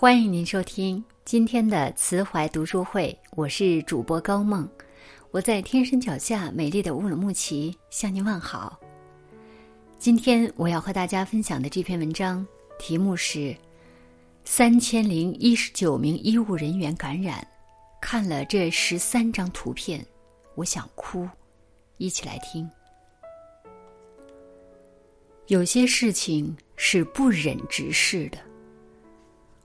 欢迎您收听今天的慈怀读书会，我是主播高梦，我在天山脚下美丽的乌鲁木齐向您问好。今天我要和大家分享的这篇文章题目是“三千零一十九名医务人员感染”。看了这十三张图片，我想哭。一起来听。有些事情是不忍直视的。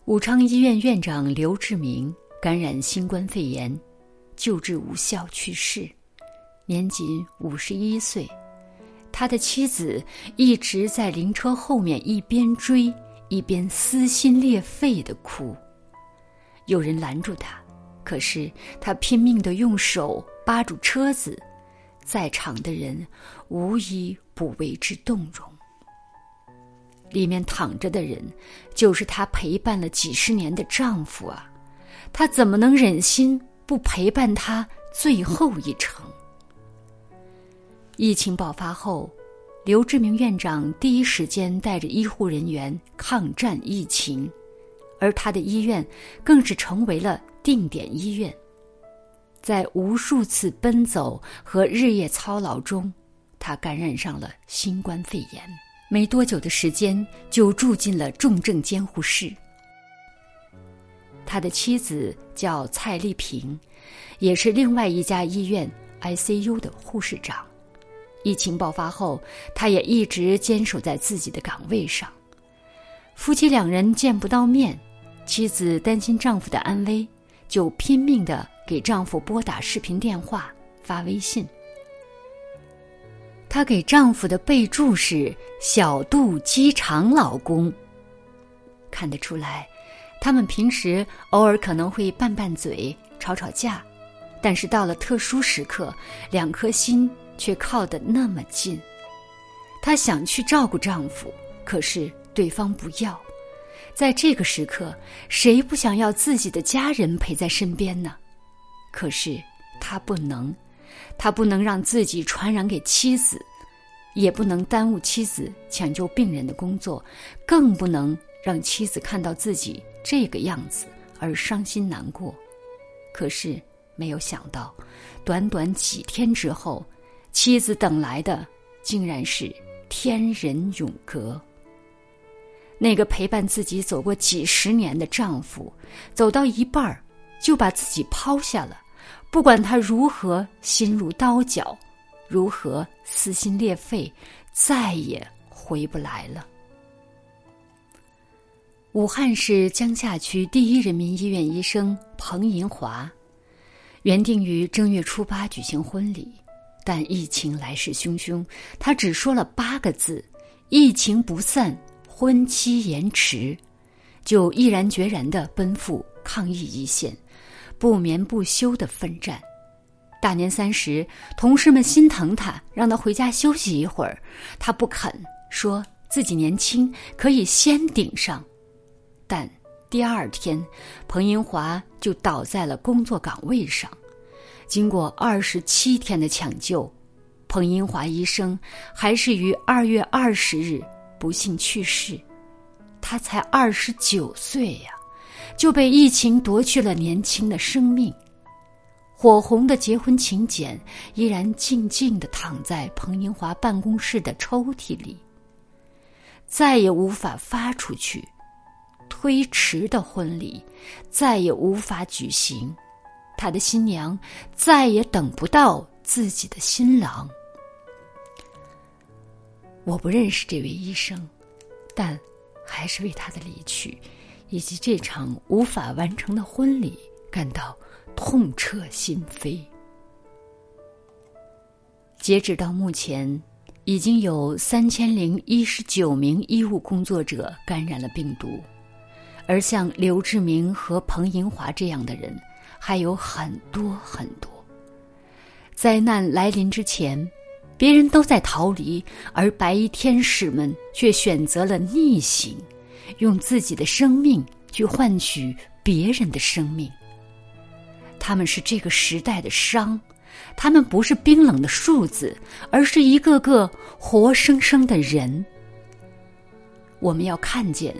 武昌医院院长刘志明感染新冠肺炎，救治无效去世，年仅五十一岁。他的妻子一直在灵车后面一边追一边撕心裂肺的哭。有人拦住他。可是他拼命的用手扒住车子，在场的人无一不为之动容。里面躺着的人，就是她陪伴了几十年的丈夫啊！她怎么能忍心不陪伴他最后一程？疫情爆发后，刘志明院长第一时间带着医护人员抗战疫情，而他的医院更是成为了。定点医院，在无数次奔走和日夜操劳中，他感染上了新冠肺炎。没多久的时间，就住进了重症监护室。他的妻子叫蔡丽萍，也是另外一家医院 ICU 的护士长。疫情爆发后，他也一直坚守在自己的岗位上。夫妻两人见不到面，妻子担心丈夫的安危。就拼命的给丈夫拨打视频电话、发微信。她给丈夫的备注是“小肚鸡肠老公”。看得出来，他们平时偶尔可能会拌拌嘴、吵吵架，但是到了特殊时刻，两颗心却靠得那么近。她想去照顾丈夫，可是对方不要。在这个时刻，谁不想要自己的家人陪在身边呢？可是她不能，他不能让自己传染给妻子，也不能耽误妻子抢救病人的工作，更不能让妻子看到自己这个样子而伤心难过。可是没有想到，短短几天之后，妻子等来的竟然是天人永隔。那个陪伴自己走过几十年的丈夫，走到一半儿就把自己抛下了。不管他如何心如刀绞，如何撕心裂肺，再也回不来了。武汉市江夏区第一人民医院医生彭银华，原定于正月初八举行婚礼，但疫情来势汹汹，他只说了八个字：“疫情不散。”婚期延迟，就毅然决然的奔赴抗疫一线，不眠不休的奋战。大年三十，同事们心疼他，让他回家休息一会儿，他不肯，说自己年轻，可以先顶上。但第二天，彭英华就倒在了工作岗位上。经过二十七天的抢救，彭英华医生还是于二月二十日。不幸去世，他才二十九岁呀，就被疫情夺去了年轻的生命。火红的结婚请柬依然静静的躺在彭英华办公室的抽屉里，再也无法发出去。推迟的婚礼再也无法举行，他的新娘再也等不到自己的新郎。我不认识这位医生，但还是为他的离去以及这场无法完成的婚礼感到痛彻心扉。截止到目前，已经有三千零一十九名医务工作者感染了病毒，而像刘志明和彭银华这样的人还有很多很多。灾难来临之前。别人都在逃离，而白衣天使们却选择了逆行，用自己的生命去换取别人的生命。他们是这个时代的伤，他们不是冰冷的数字，而是一个个活生生的人。我们要看见，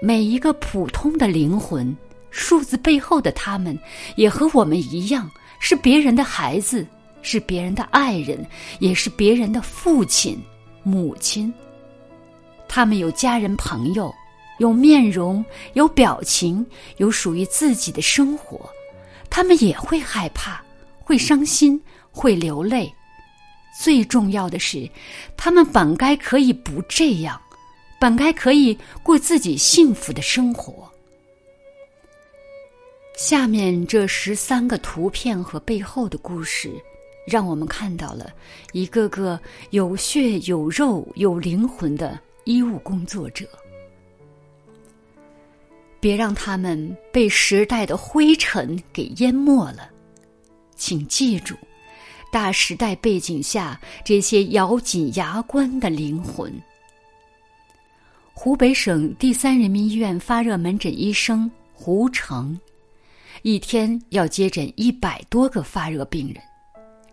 每一个普通的灵魂，数字背后的他们，也和我们一样，是别人的孩子，是别人的爱人，也是别人的父亲、母亲。他们有家人、朋友，有面容，有表情，有属于自己的生活。他们也会害怕，会伤心，会流泪。最重要的是，他们本该可以不这样，本该可以过自己幸福的生活。下面这十三个图片和背后的故事，让我们看到了一个个有血有肉有灵魂的医务工作者。别让他们被时代的灰尘给淹没了，请记住，大时代背景下这些咬紧牙关的灵魂。湖北省第三人民医院发热门诊医生胡成，一天要接诊一百多个发热病人，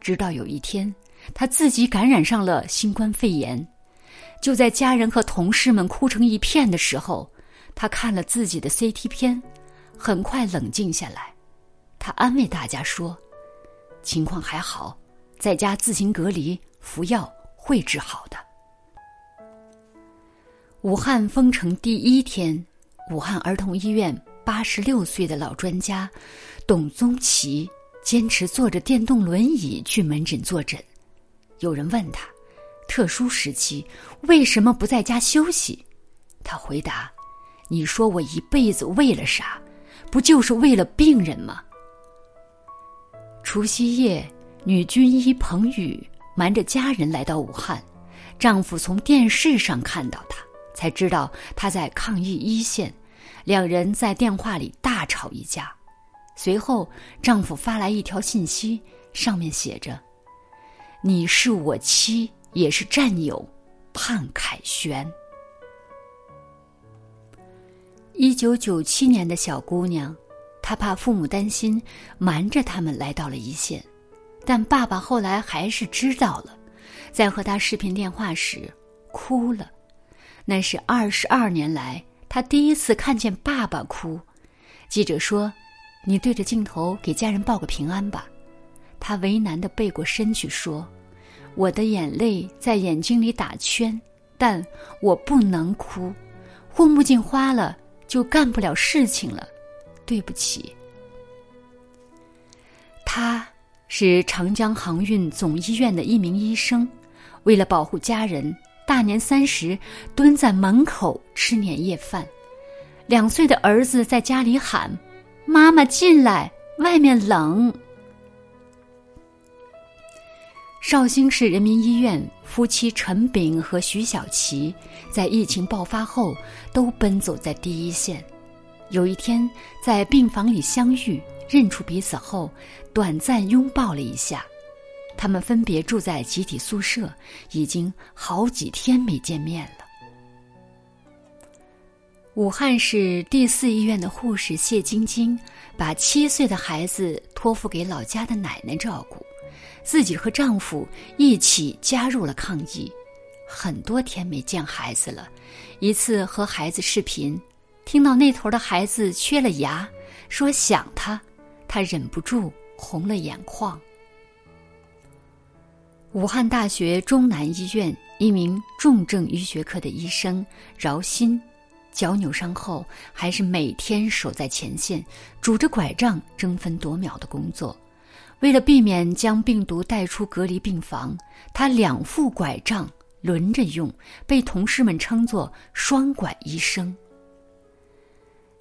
直到有一天他自己感染上了新冠肺炎，就在家人和同事们哭成一片的时候。他看了自己的 CT 片，很快冷静下来。他安慰大家说：“情况还好，在家自行隔离，服药会治好的。”武汉封城第一天，武汉儿童医院八十六岁的老专家董宗奇坚持坐着电动轮椅去门诊坐诊。有人问他：“特殊时期为什么不在家休息？”他回答。你说我一辈子为了啥？不就是为了病人吗？除夕夜，女军医彭宇瞒着家人来到武汉，丈夫从电视上看到她，才知道她在抗疫一线，两人在电话里大吵一架。随后，丈夫发来一条信息，上面写着：“你是我妻，也是战友，潘凯旋。”一九九七年的小姑娘，她怕父母担心，瞒着他们来到了一线。但爸爸后来还是知道了，在和她视频电话时哭了。那是二十二年来他第一次看见爸爸哭。记者说：“你对着镜头给家人报个平安吧。”他为难的背过身去说：“我的眼泪在眼睛里打圈，但我不能哭，护目镜花了。”就干不了事情了，对不起。他是长江航运总医院的一名医生，为了保护家人，大年三十蹲在门口吃年夜饭。两岁的儿子在家里喊：“妈妈进来，外面冷。”绍兴市人民医院夫妻陈炳和徐小琪在疫情爆发后都奔走在第一线。有一天在病房里相遇，认出彼此后，短暂拥抱了一下。他们分别住在集体宿舍，已经好几天没见面了。武汉市第四医院的护士谢晶晶把七岁的孩子托付给老家的奶奶照顾。自己和丈夫一起加入了抗疫，很多天没见孩子了。一次和孩子视频，听到那头的孩子缺了牙，说想他，他忍不住红了眼眶。武汉大学中南医院一名重症医学科的医生饶鑫，脚扭伤后还是每天守在前线，拄着拐杖争分夺秒的工作。为了避免将病毒带出隔离病房，他两副拐杖轮着用，被同事们称作“双拐医生”。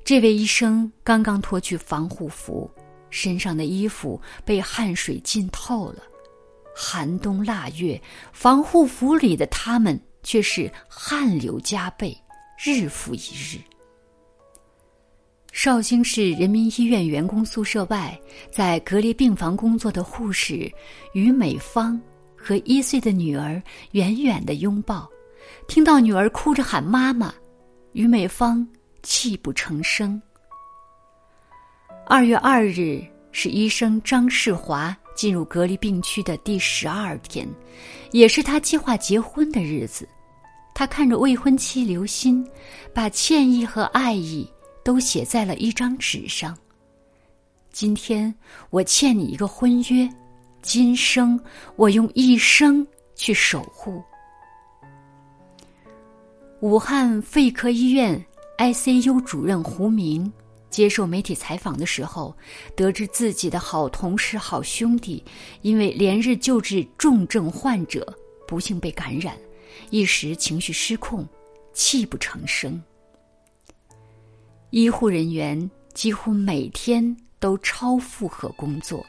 这位医生刚刚脱去防护服，身上的衣服被汗水浸透了。寒冬腊月，防护服里的他们却是汗流浃背，日复一日。绍兴市人民医院员工宿舍外，在隔离病房工作的护士于美芳和一岁的女儿远远的拥抱，听到女儿哭着喊妈妈，于美芳泣不成声。二月二日是医生张世华进入隔离病区的第十二天，也是他计划结婚的日子。他看着未婚妻刘欣，把歉意和爱意都写在了一张纸上。今天我欠你一个婚约，今生我用一生去守护。武汉肺科医院 ICU 主任胡明接受媒体采访的时候，得知自己的好同事、好兄弟因为连日救治重症患者，不幸被感染，一时情绪失控，泣不成声。医护人员几乎每天都超负荷工作，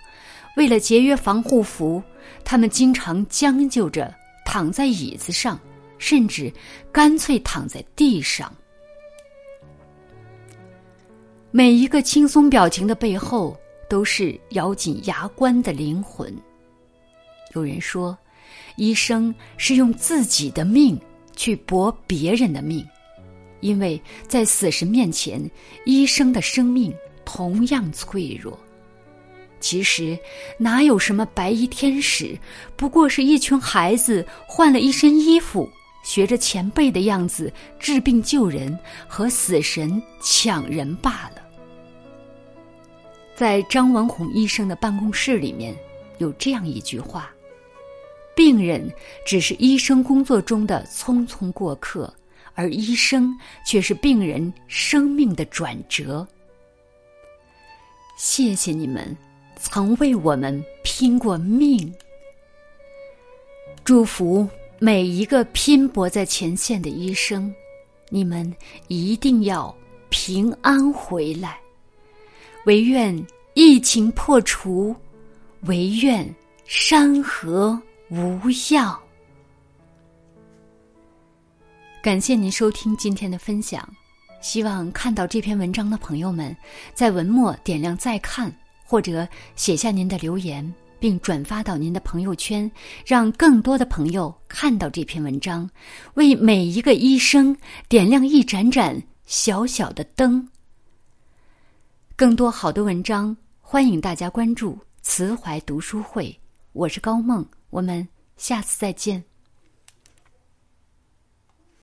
为了节约防护服，他们经常将就着躺在椅子上。甚至干脆躺在地上。每一个轻松表情的背后，都是咬紧牙关的灵魂。有人说，医生是用自己的命去搏别人的命，因为在死神面前，医生的生命同样脆弱。其实，哪有什么白衣天使，不过是一群孩子换了一身衣服。学着前辈的样子治病救人，和死神抢人罢了。在张文宏医生的办公室里面，有这样一句话：“病人只是医生工作中的匆匆过客，而医生却是病人生命的转折。”谢谢你们，曾为我们拼过命。祝福。每一个拼搏在前线的医生，你们一定要平安回来。唯愿疫情破除，唯愿山河无恙。感谢您收听今天的分享，希望看到这篇文章的朋友们在文末点亮再看，或者写下您的留言。并转发到您的朋友圈，让更多的朋友看到这篇文章，为每一个医生点亮一盏盏小小的灯。更多好的文章，欢迎大家关注慈怀读书会。我是高梦，我们下次再见。